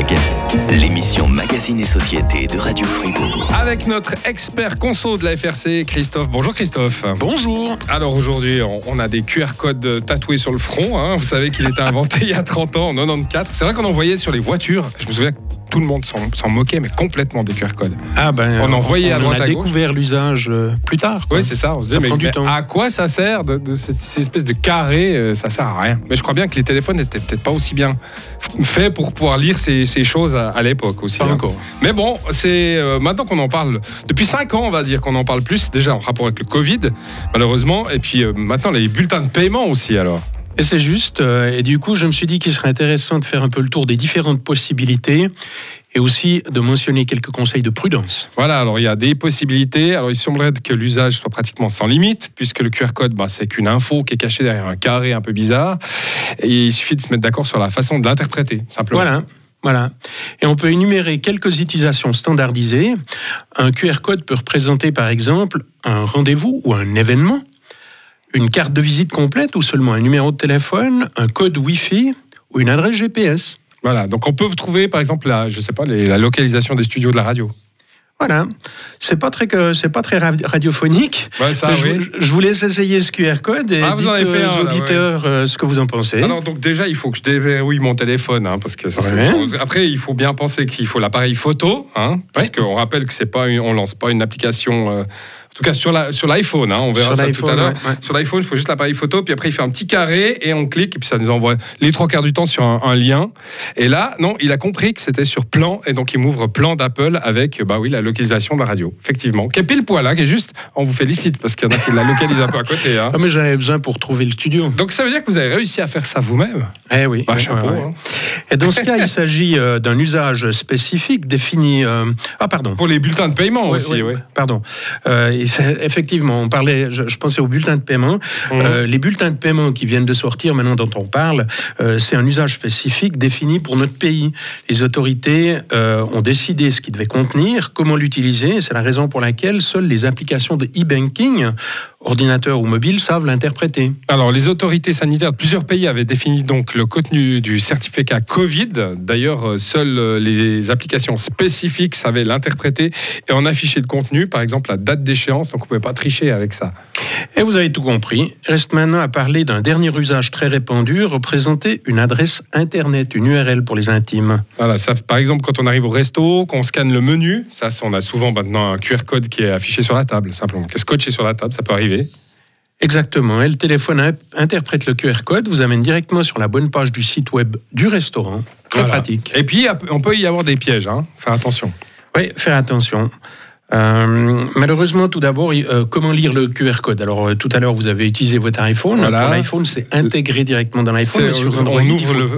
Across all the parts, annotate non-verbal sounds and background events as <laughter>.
Mag, l'émission Magazine et Société de Radio Fribourg. Avec notre expert conso de la FRC, Christophe. Bonjour Christophe. Bonjour. Alors aujourd'hui, on- a des QR codes tatoués sur le front. hein. Vous savez qu'il était inventé <laughs> il y a 30 ans, en 94. C'est vrai qu'on en voyait sur les voitures. Je me souviens que tout le monde s'en moquait, mais complètement des QR codes. Ah ben, On en voyait à on a à gauche. découvert l'usage euh, plus tard. Oui, c'est ça. On se disait, mais, à quoi ça sert de, de cette, cette espèce de carré euh, Ça sert à rien. Mais je crois bien que les téléphones n'étaient peut-être pas aussi bien faits pour pouvoir lire ces, ces choses à, à l'époque aussi. Pas hein. encore. Mais bon, c'est euh, maintenant qu'on en parle. Depuis 5 ans, on va dire qu'on en parle plus, déjà en rapport avec le Covid, malheureusement. Et puis euh, maintenant, les bulletins de paiement aussi, alors. Et c'est juste. euh, et du coup, je me suis dit qu'il serait intéressant de faire un peu le tour des différentes possibilités et aussi de mentionner quelques conseils de prudence. Voilà, alors il y a des possibilités. Alors il semblerait que l'usage soit pratiquement sans limite, puisque le QR code, bah, c'est qu'une info qui est cachée derrière un carré un peu bizarre. Et il suffit de se mettre d'accord sur la façon de l'interpréter, simplement. Voilà. Voilà. Et on peut énumérer quelques utilisations standardisées. Un QR code peut représenter par exemple un rendez-vous ou un événement, une carte de visite complète ou seulement un numéro de téléphone, un code Wi-Fi ou une adresse GPS. Voilà, donc on peut trouver par exemple la, je sais pas, les- la localisation des studios de la radio. Voilà. C'est pas très c'est pas très ra- radiophonique. Ouais, ça, je, oui. vous- je vous laisse essayer ce QR code et Ah, vous dites en avez fait aux un, là, auditeurs euh, ce que vous en pensez. Alors donc déjà il faut que je déverrouille mon téléphone hein, parce que ça, Ouais. après il faut bien penser qu'il faut l'appareil photo hein, parce qu'on rappelle que c'est pas une- on lance pas une application euh, en tout cas sur la sur l'iPhone hein, on verra Sur ça tout l'iPhone, à l'heure ouais, ouais. sur l'iPhone il faut juste l'appareil photo puis après il fait un petit carré et on clique et puis ça nous envoie les trois quarts du temps sur un, un lien et là non il a compris que c'était sur plan et donc il m'ouvre plan d'Apple avec bah oui la localisation de la radio effectivement qui est pile poil là qui est juste on vous félicite parce qu'il y en a qui la localisent un peu à côté hein. Ah, mais j'en avais besoin pour trouver le studio. donc ça veut dire que vous avez réussi à faire ça vous-même? Eh oui. bah, chapeau ouais, hein. Et dans ce cas, il s'agit euh, d'un usage spécifique défini. euh, Ah, pardon. Pour les bulletins de paiement aussi, oui. Pardon. Euh, et effectivement, on parlait, je, je pensais aux bulletins de paiement. Mhm. Euh, les bulletins de paiement qui viennent de sortir, maintenant dont on parle, euh, c'est un usage spécifique défini pour notre pays. Les autorités euh, ont décidé ce qu'il devait contenir, comment l'utiliser. C'est la raison pour laquelle seules les applications de e-banking, ordinateur ou mobile, savent l'interpréter. Alors, les autorités sanitaires de plusieurs pays avaient défini donc le contenu du certificat Covid. D'ailleurs, euh, seules euh, les applications spécifiques savaient l'interpréter et en afficher le contenu, par exemple la date d'échéance. Donc, on ne pouvait pas tricher avec ça. Et vous avez tout compris. Reste maintenant à parler d'un dernier usage très répandu, représenter une adresse Internet, une URL pour les intimes. Voilà, ça, par exemple, quand on arrive au resto, qu'on scanne le menu, ça, on a souvent maintenant un QR code qui est affiché sur la table, simplement, qui est scotché sur la table, ça peut arriver. Exactement. Et le téléphone in- interprète le QR code, vous amène directement sur la bonne page du site web du restaurant. Très Voilà. pratique. Et puis, on peut y avoir des pièges, hein. faire attention. Oui, faire attention. Euh, malheureusement, tout d'abord, euh, comment lire le QR code? Alors, euh, tout à l'heure, vous avez utilisé votre iPhone. Voilà. Pour L'iPhone, c'est intégré directement dans l'iPhone.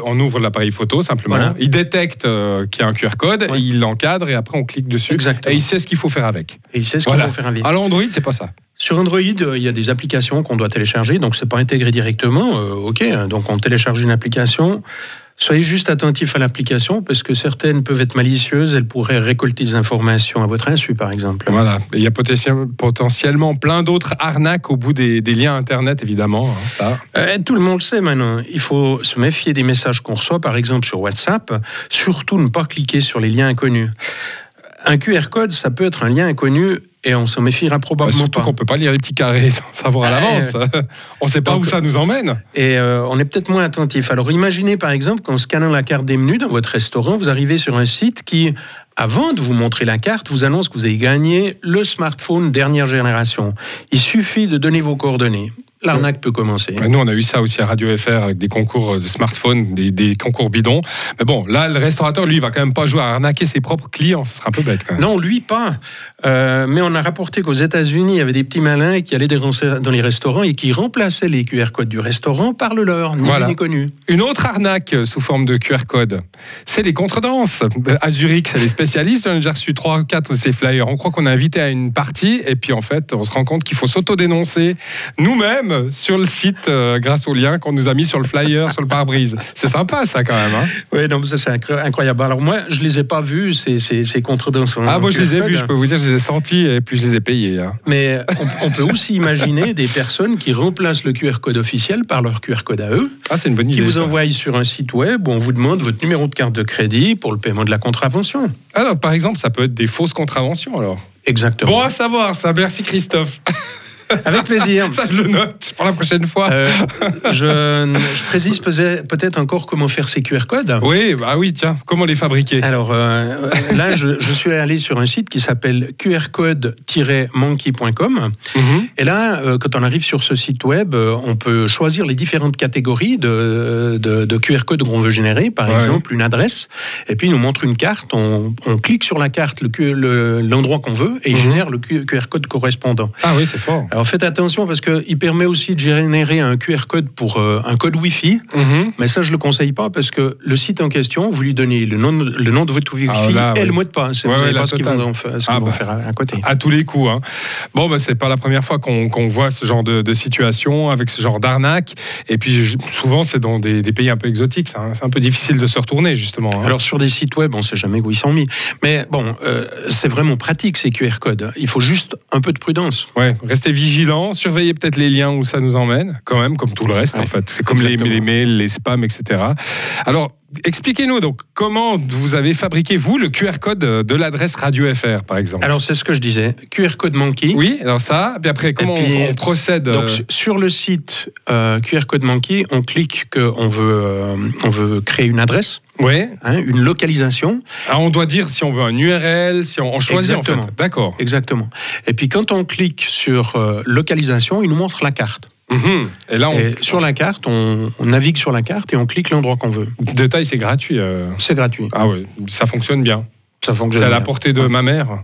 On, ouvre on l'appareil photo simplement. Voilà. Il détecte qu'il y a un QR code, Ouais. il l'encadre et après on clique dessus. Exactement. Et il sait ce qu'il faut faire avec. Et il sait ce qu'il faut faire avec. Alors Android, c'est pas ça. Sur Android, euh, il y a des applications qu'on doit télécharger, donc c'est pas intégré directement. euh, ok, hein, donc on télécharge une application. Soyez juste attentif à l'application parce que certaines peuvent être malicieuses. Elles pourraient récolter des informations à votre insu, par exemple. Voilà. Il y a potentiel- potentiellement plein d'autres arnaques au bout des, des liens Internet, évidemment. hein, ça. Euh, tout le monde le sait maintenant. Il faut se méfier des messages qu'on reçoit, par exemple sur WhatsApp. Surtout ne pas cliquer sur les liens inconnus. Un QR code, ça peut être un lien inconnu et on s'en méfiera Bah, probablement surtout pas. qu'on peut pas lire les petits carrés <laughs> sans savoir à l'avance. <laughs> on sait pas Donc- où ça nous emmène. Et euh, on est peut-être moins attentif. Alors imaginez par exemple qu'en scannant la carte des menus dans votre restaurant, vous arrivez sur un site qui, avant de vous montrer la carte, vous annonce que vous avez gagné le smartphone dernière génération. Il suffit de donner vos coordonnées. L'arnaque peut commencer. Nous, on a eu ça aussi à Radio FR avec des concours de smartphones, des, des concours bidons. Mais bon, là, le restaurateur, lui, il va quand même pas jouer à arnaquer ses propres clients. Ce sera un peu bête quand même. Non, lui pas. Euh, mais on a rapporté qu'aux États-Unis, il y avait des petits malins qui allaient dans les restaurants et qui remplaçaient les QR codes du restaurant par le leur, ni Voilà. connu. Une autre arnaque sous forme de QR code, c'est les contredanses. À Zurich, c'est les spécialistes. On a déjà reçu 3 4 de ces flyers. On croit qu'on est invité à une partie et puis en fait, on se rend compte qu'il faut s'autodénoncer nous-mêmes même sur le site euh, grâce au lien qu'on nous a mis sur le flyer, sur le pare-brise. C'est sympa ça quand même. Hein oui, non, ça c'est incroyable. Alors moi, je les ai pas vus, ces, ces, ces contredanses. Ah, moi je les ai vus, je peux vous dire, je les ai sentis et puis je les ai payés. Hein. Mais on, on, peut aussi <laughs> imaginer des personnes qui remplacent le QR code officiel par leur QR code à eux. Ah, c'est une bonne idée. Qui vous envoient sur un site web où on vous demande votre numéro de carte de crédit pour le paiement de la contravention. Alors, par exemple, ça peut être des fausses contraventions alors Exactement. Bon à savoir ça, merci Christophe. <laughs> Avec plaisir. Ça, je le note pour la prochaine fois. Euh, <laughs> je, je, précise peut-être encore comment faire ces QR codes. Oui, bah oui, tiens, comment les fabriquer? Alors euh, là, je, je, suis allé sur un site qui s'appelle qrcode-monkey.com. Mm -hmm. Et là, euh, quand on arrive sur ce site web, euh, on peut choisir les différentes catégories de, de, de QR code qu'on veut générer. Par ouais. exemple, une adresse. Et puis, il nous montre une carte. On, on clique sur la carte, l'endroit le, qu'on veut, et il mm -hmm. génère le QR code correspondant. Ah oui, c'est fort. Alors, faites attention parce qu'il permet aussi de générer un QR code pour euh, un code Wi-Fi. Mm -hmm. Mais ça, je ne le conseille pas parce que le site en question, vous lui donnez le nom, le nom de votre Wi-Fi ah, là, et oui. le mot de passe. Ouais, vous ouais, pas ce qu'ils vont, ce ah, bah, faire à, côté. À tous les coups. Hein. Bon, bah, c'est pas la première fois qu'on qu voit ce genre de, de, situation avec ce genre d'arnaque. Et puis souvent, c'est dans des, des, pays un peu exotiques. C'est un peu difficile de se retourner, justement. Hein. Alors sur des sites web, on ne sait jamais où ils sont mis. Mais bon, euh, c'est vraiment pratique ces QR codes. Il faut juste un peu de prudence. Ouais, restez vigilant, surveillez peut-être les liens où ça nous emmène, quand même, comme tout le reste, ouais, en fait. C'est comme les, les, mails, les spams, etc. Alors, expliquez-nous donc comment vous avez fabriqué, vous, le QR code de l'adresse Radio FR, par exemple? Alors, c'est ce que je disais. QR code Monkey. Oui, alors ça. Puis après, comment puis, on, on, procède donc, Sur le site euh, QR code Monkey, on clique qu'on veut, euh, on veut créer une adresse. Oui. Hein, une localisation. Alors on doit dire si on veut un URL, si on, on choisit Exactement. en fait. D'accord. Exactement. Et puis quand on clique sur euh, localisation, il nous montre la carte. Mmh. Et là, on... et sur la carte, on, on, navigue sur la carte et on clique l'endroit qu'on veut. Détail, c'est gratuit. Euh... C'est gratuit. Ah oui, ça fonctionne bien. Ça fonctionne. C'est à la portée de ouais. ma mère.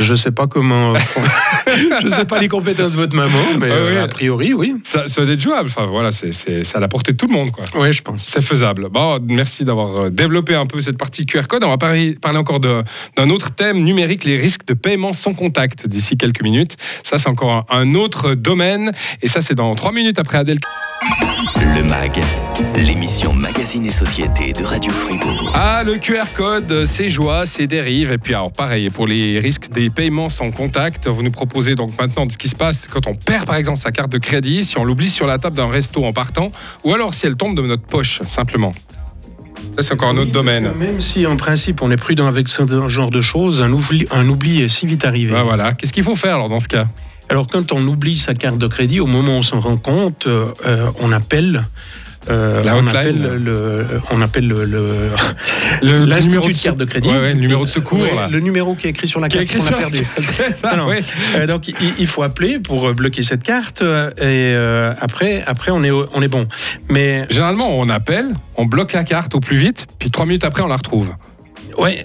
Je sais pas comment. <laughs> je sais pas les compétences de votre maman, mais ah oui. euh, a priori, oui. Ça, ça doit être jouable. Enfin, voilà, c'est à la portée de tout le monde, quoi. Oui, je pense. C'est faisable. Bon, merci d'avoir développé un peu cette partie QR code. On va parler, parler encore d'un autre thème numérique, les risques de paiement sans contact, d'ici quelques minutes. Ça, c'est encore un autre domaine. Et ça, c'est dans trois minutes après Adèle. Le MAG, l'émission Magazine et Société de Radio Fribourg. Ah, le QR code, ses joies, ses dérives. Et puis, alors, pareil, pour les risques des paiements sans contact, vous nous proposez donc maintenant de ce qui se passe quand on perd, par exemple, sa carte de crédit, si on l'oublie sur la table d'un resto en partant, ou alors si elle tombe de notre poche, simplement. Ça, c'est encore un autre oui, domaine. Même si, en principe, on est prudent avec ce genre de choses, un oubli, un oubli est si vite arrivé. Ah, voilà. Qu'est-ce qu'il faut faire, alors, dans ce cas? Alors quand on oublie sa carte de crédit, au moment où on s'en rend compte, euh, on appelle. Euh, on, appelle le, on appelle le, le, le <laughs> l'institut de, de, carte de crédit. Ouais, ouais, le numéro de secours. Ouais, le numéro qui est écrit sur la carte qu'on a perdu. ça, non, euh, donc il, il, faut appeler pour bloquer cette carte et euh, après, après on est, on est bon. Mais généralement on appelle, on bloque la carte au plus vite, puis trois minutes après on la retrouve. Ouais.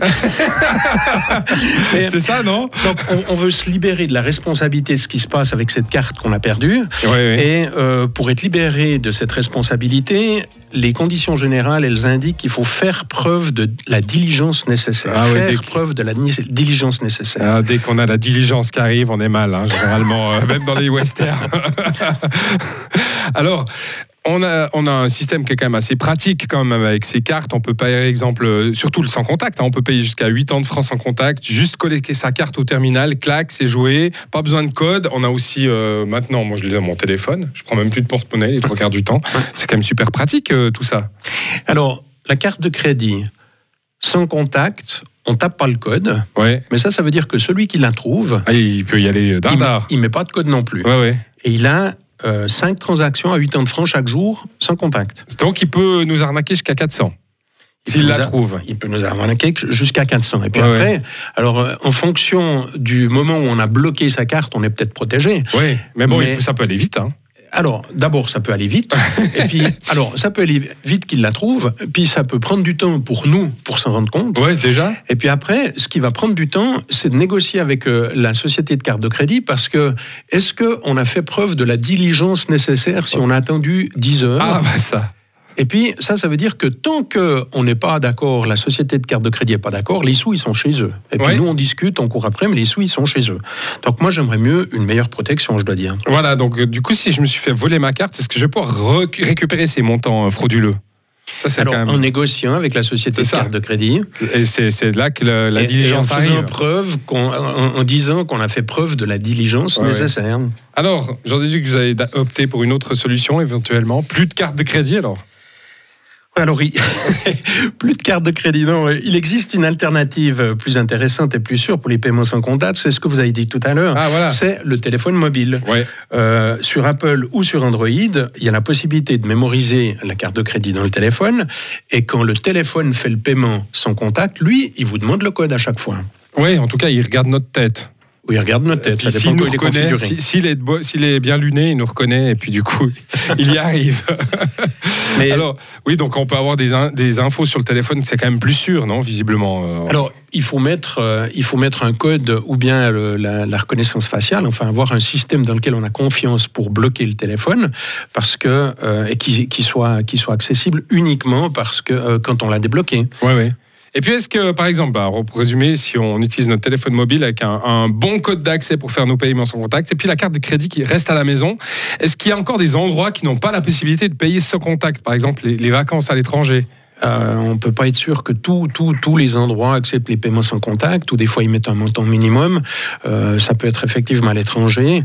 <laughs> c'est ça, non? Donc, on, on, veut se libérer de la responsabilité de ce qui se passe avec cette carte qu'on a perdue. Ouais, ouais. Et euh, pour être libéré de cette responsabilité, les conditions générales, elles indiquent qu'il faut faire preuve de la diligence nécessaire. Ah, faire dès preuve de la diligence nécessaire. Ah, dès qu'on a la diligence qui arrive, on est mal, hein, généralement, euh, même dans les westerns. <laughs> Alors, on a, on a un système qui est quand même assez pratique quand même avec ces cartes. On peut par exemple, surtout le sans contact, hein, on peut payer jusqu'à 8 ans de francs sans contact, juste collecter sa carte au terminal, clac, c'est joué, pas besoin de code. On a aussi euh, maintenant, moi je l'ai dans mon téléphone, je prends même plus de porte-monnaie les trois quarts du temps. C'est quand même super pratique euh, tout ça. Alors, la carte de crédit sans contact, on tape pas le code. Ouais. Mais ça, ça veut dire que celui qui la trouve, ah, il peut y aller dardard. Il, il met pas de code non plus. Ouais, ouais. Et il a euh, 5 transactions à 8 ans de francs chaque jour sans contact. Donc il peut nous arnaquer jusqu'à 400. S'il la trouve. Il peut nous arnaquer jusqu'à 400. Et puis ouais, après, ouais. alors euh, en fonction du moment où on a bloqué sa carte, on est peut-être protégé. Oui, mais bon, mais... ça peut aller vite. Hein. Alors, d'abord, ça peut aller vite. <laughs> et puis, alors, ça peut aller vite qu'il la trouve. Puis, ça peut prendre du temps pour nous, pour s'en rendre compte. Oui, déjà. Et puis après, ce qui va prendre du temps, c'est de négocier avec euh, la société de carte de crédit parce que est-ce qu'on a fait preuve de la diligence nécessaire si on a attendu 10 heures Ah, bah ça. Et puis, ça, ça veut dire que tant qu'on n'est pas d'accord, la société de carte de crédit n'est pas d'accord, les sous, ils sont chez eux. Et puis, Ouais. nous, on discute, on court après, mais les sous, ils sont chez eux. Donc, moi, j'aimerais mieux une meilleure protection, je dois dire. Voilà, donc euh, du coup, si je me suis fait voler ma carte, est-ce que je vais pouvoir récupérer ces montants euh, frauduleux? Ça, c'est Alors, quand en même. négociant avec la société de carte de crédit, Et c'est là que le- la et- diligence et en faisant arrive. preuve, qu'on- en, en disant qu'on a fait preuve de la diligence Ouais, nécessaire. Alors, j'en déduis que vous avez opté pour une autre solution éventuellement. Plus de carte de crédit alors? Alors, il- <laughs> plus de carte de crédit, non. Il existe une alternative plus intéressante et plus sûre pour les paiements sans contact. C'est ce que vous avez dit tout à l'heure. Ah voilà. C'est le téléphone mobile. Ouais. Euh, sur Apple ou sur Android, il y a la possibilité de mémoriser la carte de crédit dans le téléphone. Et quand le téléphone fait le paiement sans contact, lui, il vous demande le code à chaque fois. Oui, en tout cas, il regarde notre tête. Ou il regarde notre tête, ça dépend il si- s'il est, s'il est bien luné, il nous reconnaît et puis du coup, <laughs> il y arrive. <laughs> Mais- Alors, oui, donc on peut avoir des, in- des infos sur le téléphone, c'est quand même plus sûr, non, visiblement. euh, Alors, il faut mettre, euh, il faut mettre un code ou bien le- la, la reconnaissance faciale, enfin avoir un système dans lequel on a confiance pour bloquer le téléphone, parce que euh, et qui, qui soit qui soit accessible uniquement parce que euh, quand on l'a débloqué. Ouais, ouais. Et puis, est-ce que, par exemple, alors, pour résumer, si on utilise notre téléphone mobile avec un, bon code d'accès pour faire nos paiements sans contact, et puis la carte de crédit qui reste à la maison, est-ce qu'il y a encore des endroits qui n'ont pas la possibilité de payer sans contact? Par exemple, les vacances à l'étranger. Euh, on peut pas être sûr que tout- tous les endroits acceptent les paiements sans contact, ou des fois ils mettent un montant minimum. Euh, ça peut être effectivement à l'étranger.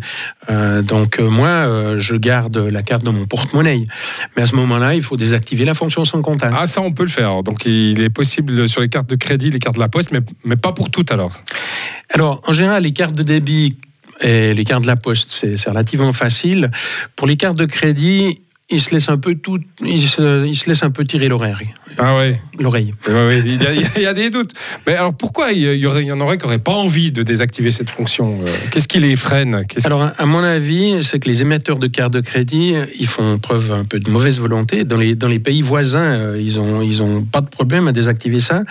Euh, donc moi, je garde la carte dans mon porte-monnaie. Mais à ce moment-là, il faut désactiver la fonction sans contact. Ah, ça, on peut le faire. Donc, il est possible sur les cartes de crédit, les cartes de la poste, mais, mais pas pour toutes alors. Alors, en général, les cartes de débit et les cartes de la poste, c'est relativement facile. Pour les cartes de crédit, ils se laissent un peu tout, ils se, ils se laissent un peu tirer l'oreille. Ah ouais. L'oreille. Il, y a, il y a des doutes. Mais alors pourquoi il y, aurait, il y en aurait qui n'auraient pas envie de désactiver cette fonction euh, Qu'est-ce qui les freine Qu'est-ce- Alors, à mon avis, c'est que les émetteurs de cartes de crédit, ils font preuve un peu de mauvaise volonté. Dans les, dans les pays voisins, euh, ils ont, ils ont pas de problème à désactiver ça.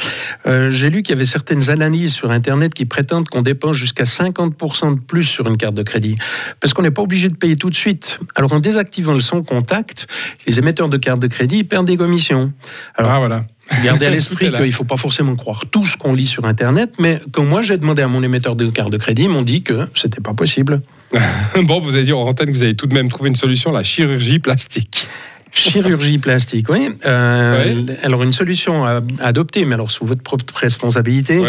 Euh, J'ai lu qu'il y avait certaines analyses sur Internet qui prétendent qu'on dépense jusqu'à 50% de plus sur une carte de crédit. Parce qu'on n'est pas obligé de payer tout de suite. Alors, en désactivant le sans contact, les émetteurs de cartes de crédit perdent des commissions. Alors, Ah voilà. Gardez à l'esprit qu'il ne faut pas forcément croire tout ce qu'on lit sur Internet, mais quand moi j'ai demandé à mon émetteur de carte de crédit, ils m'ont dit que c'était pas possible. <laughs> bon, vous avez dit en antenne que vous avez tout de même trouvé une solution, la chirurgie plastique. Chirurgie plastique, oui. Euh, Alors une solution à adopter, mais alors sous votre propre responsabilité.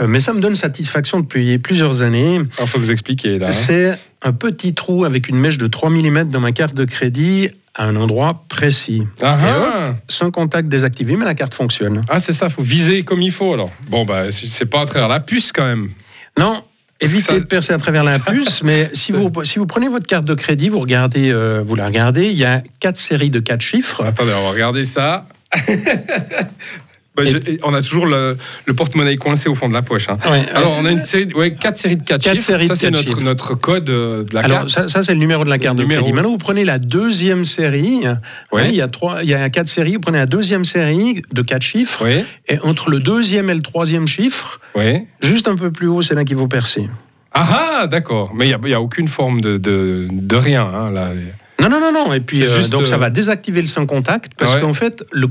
Euh, mais ça me donne satisfaction depuis plusieurs années. Il faut vous expliquer là. hein. C'est un petit trou avec une mèche de 3 mm dans ma carte de crédit à un endroit précis. Ah, Et ah. Sans contact désactivé, mais la carte fonctionne. Ah, c'est ça, faut viser comme il faut alors. Bon, bah, c'est pas à travers la puce quand même. Non, évitez ça- de percer à travers la puce, mais <laughs> si vous, si vous prenez votre carte de crédit, vous, regardez, euh, vous la regardez, il y a quatre séries de quatre chiffres. Attendez, on va regarder ça. <laughs> Bah, je- on a toujours le, le porte-monnaie coincé au fond de la poche. hein. Ouais, Alors, on a une série, ouais, quatre séries de quatre, Quatre chiffres. séries ça, c'est notre, notre code euh, de la Alors, carte. ça, ça, c'est le numéro de la carte Le de numéro. crédit. Maintenant, vous prenez la deuxième série. Ouais. Hein, il, y a trois, il y a quatre séries. Vous prenez la deuxième série de quatre chiffres. Oui, Et entre le deuxième et le troisième chiffre, oui. juste un peu plus haut, c'est là qu'il faut percer. Ah, ah, d'accord. Mais il n'y a, aucune forme de, de, de rien. hein, là. Non, non, non, non. Et puis, euh, donc, ça euh, va désactiver le sans contact parce Ouais. qu'en fait, le,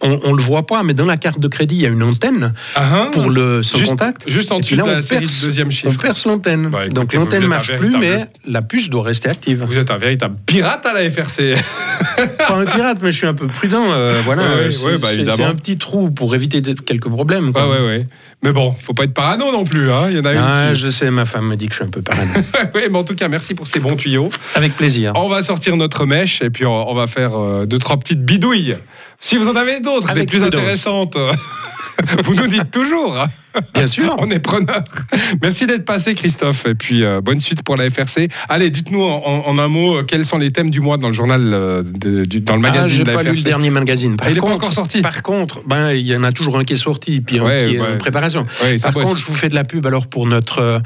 on, on le voit pas, mais dans la carte de crédit, il y a une antenne Ah, ah. pour le sans juste, contact. Juste en dessous là, de la on série perce- de deuxième On chiffre. perce l'antenne. Bah, Donc l'antenne un marche plus, mais la puce doit rester active. Vous êtes un véritable pirate à la FRC. <laughs> Pas un pirate, mais je suis un peu prudent. euh, voilà, Ouais, ouais, C'est- ouais, bah, c'est- un petit trou pour éviter quelques problèmes. quoi. Ouais, ouais, ouais. Mais bon, faut pas être parano non plus. Hein. Il y en a Ah, une qui... je sais, ma femme me dit que je suis un peu parano. <laughs> oui, mais en tout cas, merci pour ces bons tuyaux. Avec plaisir. On va sortir notre mèche et puis on, va faire euh, deux, trois petites bidouilles. Si vous en avez d'autres, des plus intéressantes, <laughs> vous nous dites toujours. Bien sûr. On est preneur. Merci d'être passé, Christophe. Et puis, euh, bonne suite pour la FRC. Allez, dites-nous en, un mot euh, quels sont les thèmes du mois dans le journal, euh, de- du- dans le Ah, magazine j'ai de la pas lu FRC. le dernier magazine. Par Ah, il est pas encore sorti. Par contre, ben, il y en a toujours un qui est sorti, puis un Ouais, qui est en préparation. Ouais, Par bosse. contre, je vous fais de la pub alors pour notre,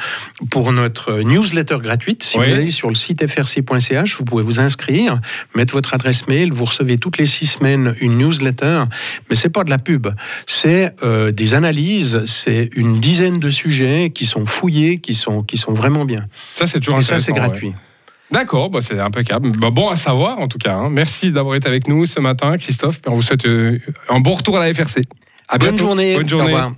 pour notre newsletter gratuite. Si vous allez sur le site frc.ch, vous pouvez vous inscrire, mettre votre adresse mail, vous recevez toutes les six semaines une newsletter. Mais c'est pas de la pub, c'est euh, des analyses, c'est une dizaine de sujets qui sont fouillés, qui sont, qui sont vraiment bien. Ça, c'est toujours Et ça, c'est ouais. gratuit. D'accord, bah, c'est impeccable. Bah, bon à savoir en tout cas. hein. Merci d'avoir été avec nous ce matin, Christophe. On vous souhaite euh, un bon retour à la FRC. À Bonne bientôt. journée. Bonne Au journée. revoir.